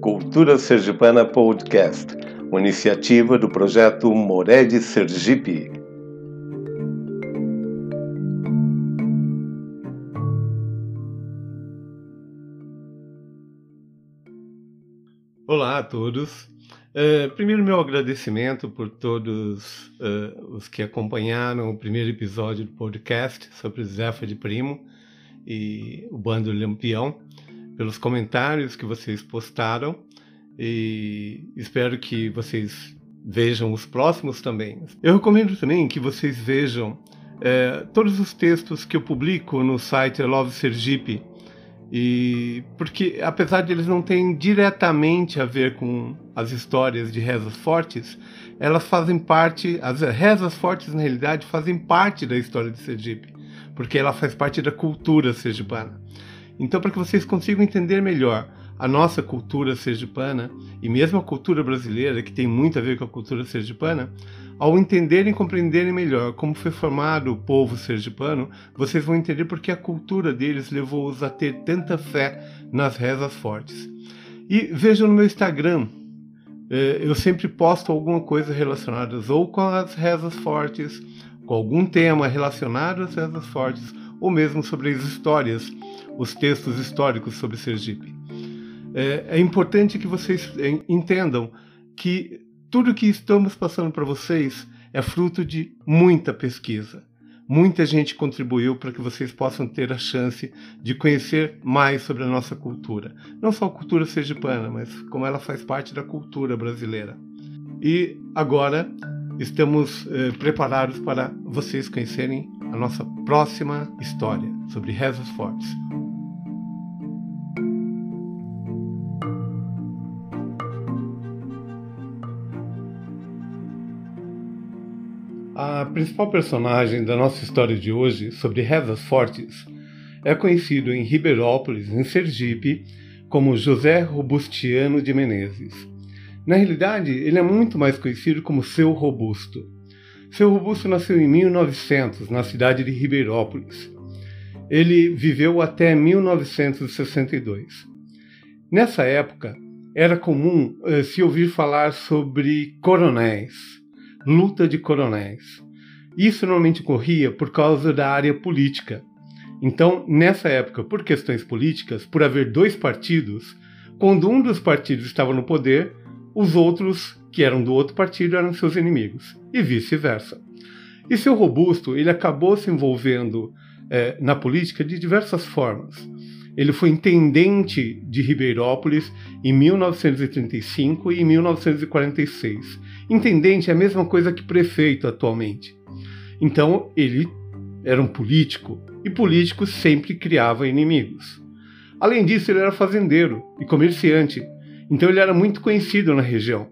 Cultura Sergipana Podcast, uma iniciativa do projeto Mored Sergipe. Olá a todos. Uh, primeiro, meu agradecimento por todos uh, os que acompanharam o primeiro episódio do podcast sobre Zefa de Primo e o Bando Lampião, pelos comentários que vocês postaram e espero que vocês vejam os próximos também. Eu recomendo também que vocês vejam uh, todos os textos que eu publico no site Love Sergipe e porque apesar de eles não terem diretamente a ver com as histórias de rezas fortes, elas fazem parte, as rezas fortes na realidade fazem parte da história de Sergipe, porque ela faz parte da cultura sergipana. Então, para que vocês consigam entender melhor a nossa cultura sergipana e mesmo a cultura brasileira, que tem muito a ver com a cultura sergipana, ao entenderem e compreenderem melhor como foi formado o povo sergipano, vocês vão entender porque a cultura deles levou-os a ter tanta fé nas rezas fortes. E vejam no meu Instagram, eh, eu sempre posto alguma coisa relacionada ou com as rezas fortes, com algum tema relacionado às rezas fortes, ou mesmo sobre as histórias, os textos históricos sobre Sergipe. É, é importante que vocês eh, entendam que tudo que estamos passando para vocês é fruto de muita pesquisa. Muita gente contribuiu para que vocês possam ter a chance de conhecer mais sobre a nossa cultura. Não só a cultura sergipana, mas como ela faz parte da cultura brasileira. E agora estamos eh, preparados para vocês conhecerem a nossa próxima história sobre rezas fortes. A principal personagem da nossa história de hoje, sobre rezas fortes, é conhecido em Ribeirópolis, em Sergipe, como José Robustiano de Menezes. Na realidade, ele é muito mais conhecido como Seu Robusto. Seu Robusto nasceu em 1900, na cidade de Ribeirópolis. Ele viveu até 1962. Nessa época, era comum eh, se ouvir falar sobre coronéis, luta de coronéis. Isso normalmente ocorria por causa da área política. Então, nessa época, por questões políticas, por haver dois partidos, quando um dos partidos estava no poder, os outros, que eram do outro partido, eram seus inimigos, e vice-versa. E seu Robusto ele acabou se envolvendo é, na política de diversas formas. Ele foi intendente de Ribeirópolis em 1935 e em 1946. Intendente é a mesma coisa que prefeito atualmente. Então ele era um político e político sempre criava inimigos. Além disso, ele era fazendeiro e comerciante, então ele era muito conhecido na região.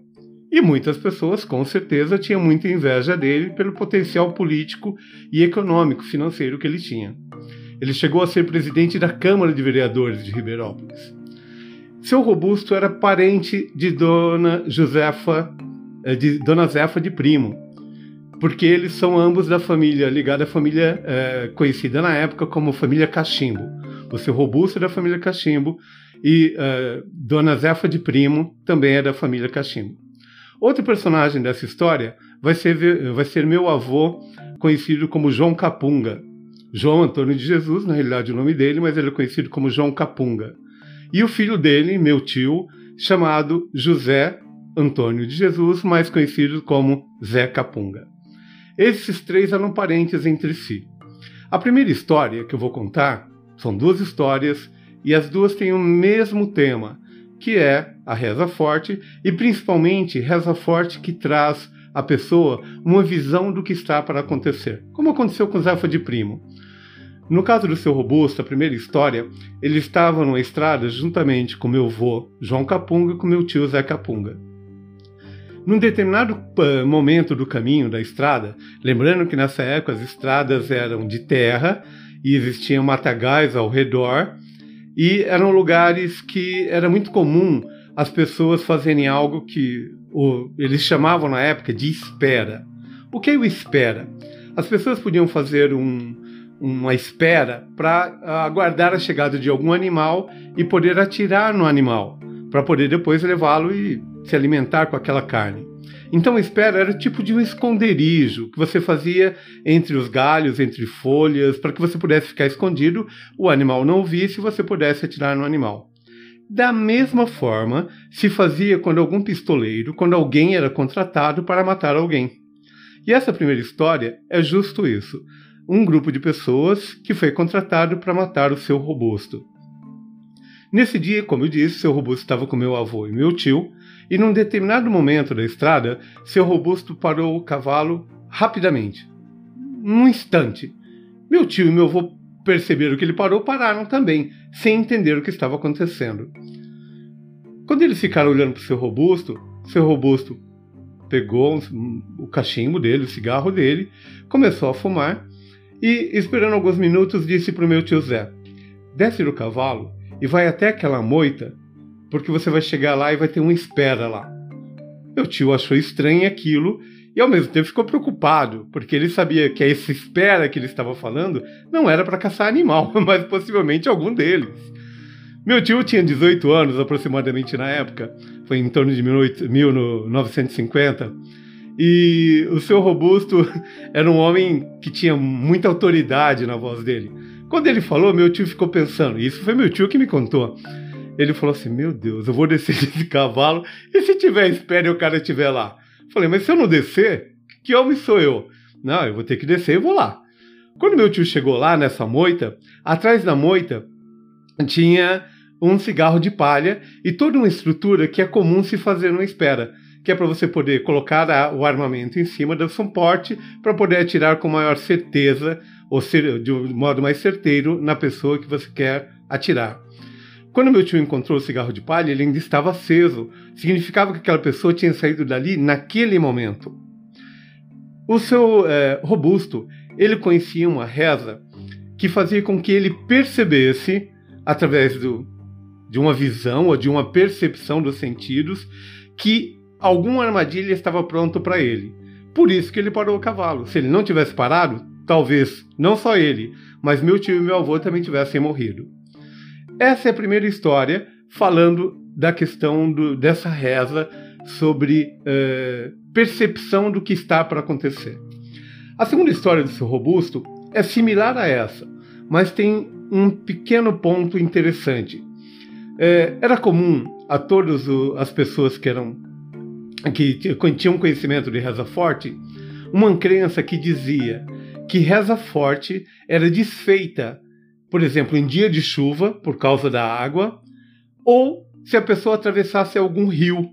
E muitas pessoas, com certeza, tinham muita inveja dele pelo potencial político e econômico financeiro que ele tinha. Ele chegou a ser presidente da Câmara de Vereadores de Ribeirópolis. Seu Robusto era parente de Dona Josefa, eh, de Dona Zefa de Primo, porque eles são ambos da família, ligada à família é, conhecida na época como família Cachimbo. O seu Robusto é da família Cachimbo e é, Dona Zefa de Primo também é da família Cachimbo. Outro personagem dessa história vai ser, vai ser meu avô, conhecido como João Capunga, João Antônio de Jesus, na realidade o nome dele, mas ele é conhecido como João Capunga. E o filho dele, meu tio, chamado José Antônio de Jesus, mais conhecido como Zé Capunga. Esses três eram parentes entre si. A primeira história que eu vou contar são duas histórias e as duas têm o mesmo tema, que é a reza forte e principalmente reza forte que traz à pessoa uma visão do que está para acontecer, como aconteceu com Zefa de Primo. No caso do seu robusto, a primeira história, ele estava numa estrada juntamente com meu avô João Capunga e com meu tio Zé Capunga. Num determinado momento do caminho da estrada, lembrando que nessa época as estradas eram de terra e existiam matagais ao redor, e eram lugares que era muito comum as pessoas fazerem algo que o, eles chamavam na época de espera. O que é o espera? As pessoas podiam fazer um, uma espera para aguardar a chegada de algum animal e poder atirar no animal, para poder depois levá-lo e se alimentar com aquela carne. Então espera era tipo de um esconderijo que você fazia entre os galhos, entre folhas, para que você pudesse ficar escondido, o animal não visse e você pudesse atirar no animal. Da mesma forma se fazia quando algum pistoleiro, quando alguém era contratado para matar alguém. E essa primeira história é justo isso: um grupo de pessoas que foi contratado para matar o seu robusto. Nesse dia, como eu disse, seu robusto estava com meu avô e meu tio, e num determinado momento da estrada, seu robusto parou o cavalo rapidamente. Num instante. Meu tio e meu avô perceberam que ele parou, pararam também, sem entender o que estava acontecendo. Quando eles ficaram olhando para o seu robusto, seu robusto pegou o cachimbo dele, o cigarro dele, começou a fumar e, esperando alguns minutos, disse para o meu tio Zé: desce do cavalo e vai até aquela moita, porque você vai chegar lá e vai ter uma espera lá. Meu tio achou estranho aquilo e ao mesmo tempo ficou preocupado, porque ele sabia que essa espera que ele estava falando não era para caçar animal, mas possivelmente algum deles. Meu tio tinha 18 anos aproximadamente na época, foi em torno de 1950, e o seu Robusto era um homem que tinha muita autoridade na voz dele. Quando ele falou, meu tio ficou pensando, isso foi meu tio que me contou. Ele falou assim: Meu Deus, eu vou descer desse cavalo e se tiver espera e o cara estiver lá? Falei, mas se eu não descer, que homem sou eu? Não, eu vou ter que descer e vou lá. Quando meu tio chegou lá nessa moita, atrás da moita tinha um cigarro de palha e toda uma estrutura que é comum se fazer numa espera, que é para você poder colocar a, o armamento em cima do suporte para poder atirar com maior certeza ou ser, de um modo mais certeiro na pessoa que você quer atirar. Quando meu tio encontrou o cigarro de palha, ele ainda estava aceso. Significava que aquela pessoa tinha saído dali naquele momento. O seu é, robusto, ele conhecia uma reza que fazia com que ele percebesse, através do, de uma visão ou de uma percepção dos sentidos, que alguma armadilha estava pronto para ele. Por isso que ele parou o cavalo. Se ele não tivesse parado, talvez não só ele, mas meu tio e meu avô também tivessem morrido. Essa é a primeira história falando da questão do, dessa reza sobre uh, percepção do que está para acontecer. A segunda história do seu robusto é similar a essa, mas tem um pequeno ponto interessante. É, era comum a todas as pessoas que eram que tinham conhecimento de reza forte uma crença que dizia que reza forte era desfeita por exemplo, em dia de chuva, por causa da água, ou se a pessoa atravessasse algum rio,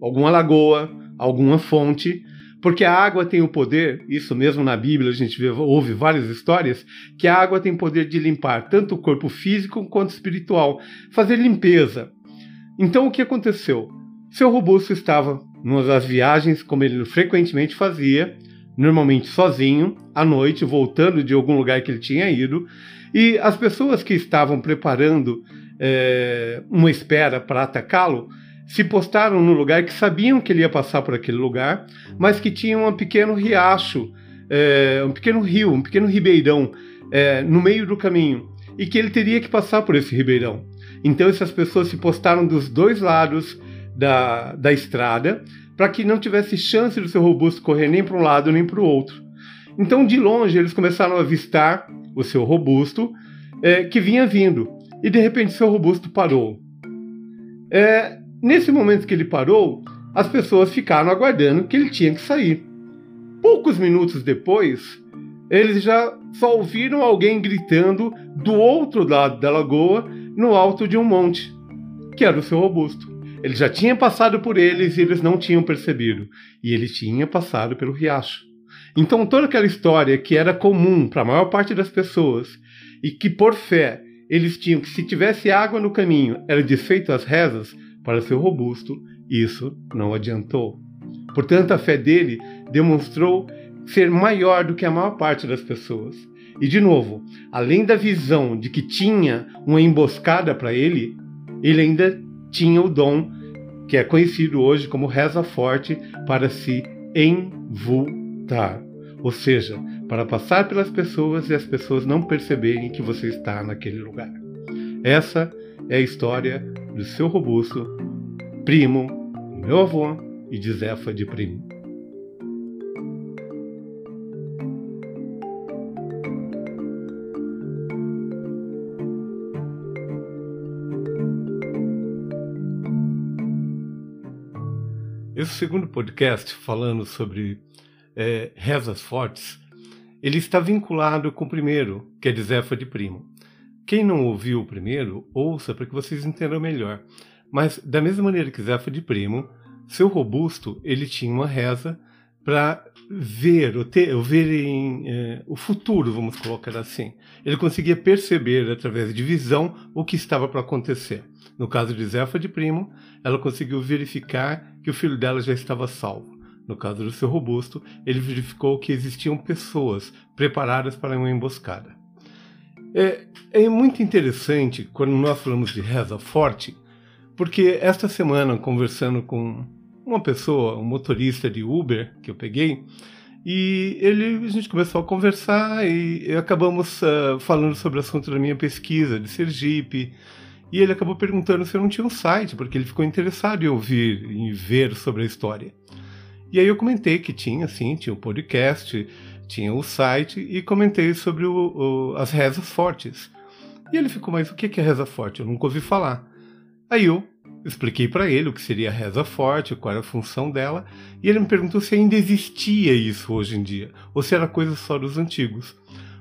alguma lagoa, alguma fonte, porque a água tem o poder, isso mesmo na Bíblia a gente vê, ouve várias histórias, que a água tem poder de limpar tanto o corpo físico quanto espiritual, fazer limpeza. Então o que aconteceu? Seu robusto estava das viagens, como ele frequentemente fazia, normalmente sozinho, à noite, voltando de algum lugar que ele tinha ido, e as pessoas que estavam preparando é, uma espera para atacá-lo se postaram no lugar que sabiam que ele ia passar por aquele lugar, mas que tinha um pequeno riacho, é, um pequeno rio, um pequeno ribeirão é, no meio do caminho e que ele teria que passar por esse ribeirão. Então essas pessoas se postaram dos dois lados da, da estrada para que não tivesse chance do seu robusto correr nem para um lado nem para o outro. Então de longe eles começaram a avistar o seu robusto, é, que vinha vindo. E de repente seu robusto parou. É, nesse momento que ele parou, as pessoas ficaram aguardando que ele tinha que sair. Poucos minutos depois, eles já só ouviram alguém gritando do outro lado da lagoa, no alto de um monte, que era o seu robusto. Ele já tinha passado por eles e eles não tinham percebido. E ele tinha passado pelo riacho. Então, toda aquela história que era comum para a maior parte das pessoas e que, por fé, eles tinham que, se tivesse água no caminho, era desfeito as rezas, para ser robusto, isso não adiantou. Portanto, a fé dele demonstrou ser maior do que a maior parte das pessoas. E, de novo, além da visão de que tinha uma emboscada para ele, ele ainda tinha o dom que é conhecido hoje como reza forte para se envultar ou seja, para passar pelas pessoas e as pessoas não perceberem que você está naquele lugar. Essa é a história sobre o seu robusto, primo, meu avô e de Zefa de primo. Esse segundo podcast, falando sobre é, rezas fortes, ele está vinculado com o primeiro, que é de Zefa de Primo. Quem não ouviu o primeiro, ouça para que vocês entendam melhor. Mas, da mesma maneira que Zefa de Primo, seu robusto, ele tinha uma reza para ver, ou ter, ou ver em, é, o futuro, vamos colocar assim. Ele conseguia perceber, através de visão, o que estava para acontecer. No caso de Zefa de Primo, ela conseguiu verificar que o filho dela já estava salvo. No caso do seu robusto, ele verificou que existiam pessoas preparadas para uma emboscada. É, é muito interessante quando nós falamos de reza forte, porque esta semana, conversando com uma pessoa, um motorista de Uber que eu peguei, e ele, a gente começou a conversar e acabamos uh, falando sobre o assunto da minha pesquisa de Sergipe, e ele acabou perguntando se eu não tinha um site, porque ele ficou interessado em ouvir, em ver sobre a história. E aí eu comentei que tinha, sim, tinha o um podcast, tinha o site, e comentei sobre o, o, as rezas fortes. E ele ficou, mas o que é reza forte? Eu nunca ouvi falar. Aí eu expliquei para ele o que seria a reza forte, qual era a função dela, e ele me perguntou se ainda existia isso hoje em dia, ou se era coisa só dos antigos.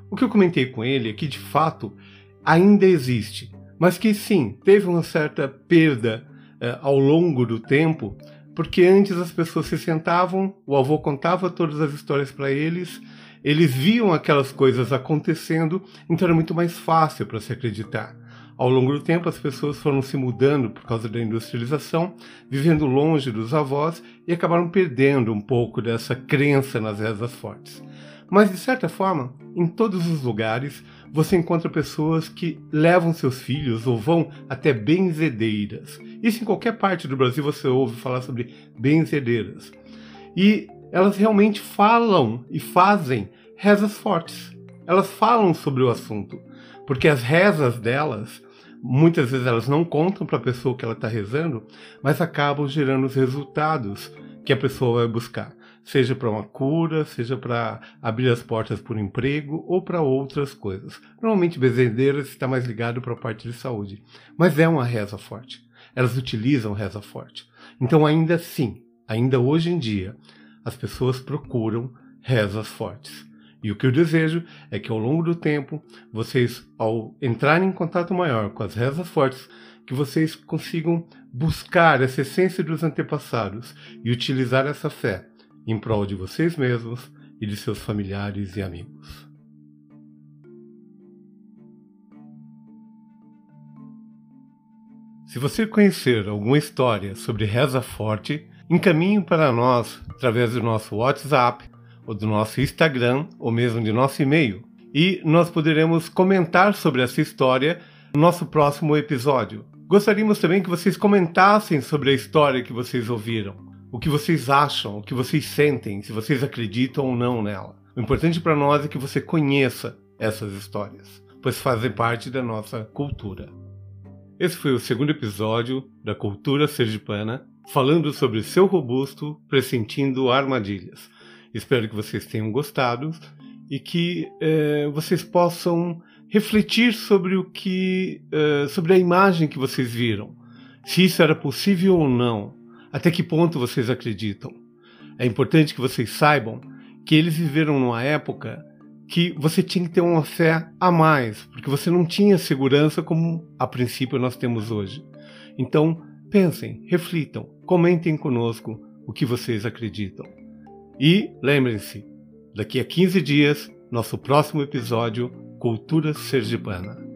O que eu comentei com ele é que, de fato, ainda existe, mas que sim, teve uma certa perda eh, ao longo do tempo, porque antes as pessoas se sentavam, o avô contava todas as histórias para eles, eles viam aquelas coisas acontecendo, então era muito mais fácil para se acreditar. Ao longo do tempo, as pessoas foram se mudando por causa da industrialização, vivendo longe dos avós e acabaram perdendo um pouco dessa crença nas rezas fortes. Mas, de certa forma, em todos os lugares, você encontra pessoas que levam seus filhos ou vão até benzedeiras. Isso em qualquer parte do Brasil você ouve falar sobre benzedeiras. E elas realmente falam e fazem rezas fortes. Elas falam sobre o assunto, porque as rezas delas, muitas vezes elas não contam para a pessoa que ela está rezando, mas acabam gerando os resultados que a pessoa vai buscar seja para uma cura, seja para abrir as portas um emprego ou para outras coisas. Normalmente, bezendeiras está mais ligado para a parte de saúde, mas é uma reza forte. Elas utilizam reza forte. Então, ainda assim, ainda hoje em dia, as pessoas procuram rezas fortes. E o que eu desejo é que ao longo do tempo, vocês, ao entrarem em contato maior com as rezas fortes, que vocês consigam buscar essa essência dos antepassados e utilizar essa fé em prol de vocês mesmos e de seus familiares e amigos. Se você conhecer alguma história sobre reza forte, encaminhe para nós através do nosso WhatsApp, ou do nosso Instagram, ou mesmo de nosso e-mail, e nós poderemos comentar sobre essa história no nosso próximo episódio. Gostaríamos também que vocês comentassem sobre a história que vocês ouviram o que vocês acham, o que vocês sentem, se vocês acreditam ou não nela. O importante para nós é que você conheça essas histórias, pois fazem parte da nossa cultura. Esse foi o segundo episódio da Cultura Sergipana, falando sobre seu robusto pressentindo armadilhas. Espero que vocês tenham gostado e que é, vocês possam refletir sobre o que, é, sobre a imagem que vocês viram, se isso era possível ou não, até que ponto vocês acreditam? É importante que vocês saibam que eles viveram numa época que você tinha que ter uma fé a mais, porque você não tinha segurança como a princípio nós temos hoje. Então, pensem, reflitam, comentem conosco o que vocês acreditam. E lembrem-se, daqui a 15 dias, nosso próximo episódio Cultura Sergipana.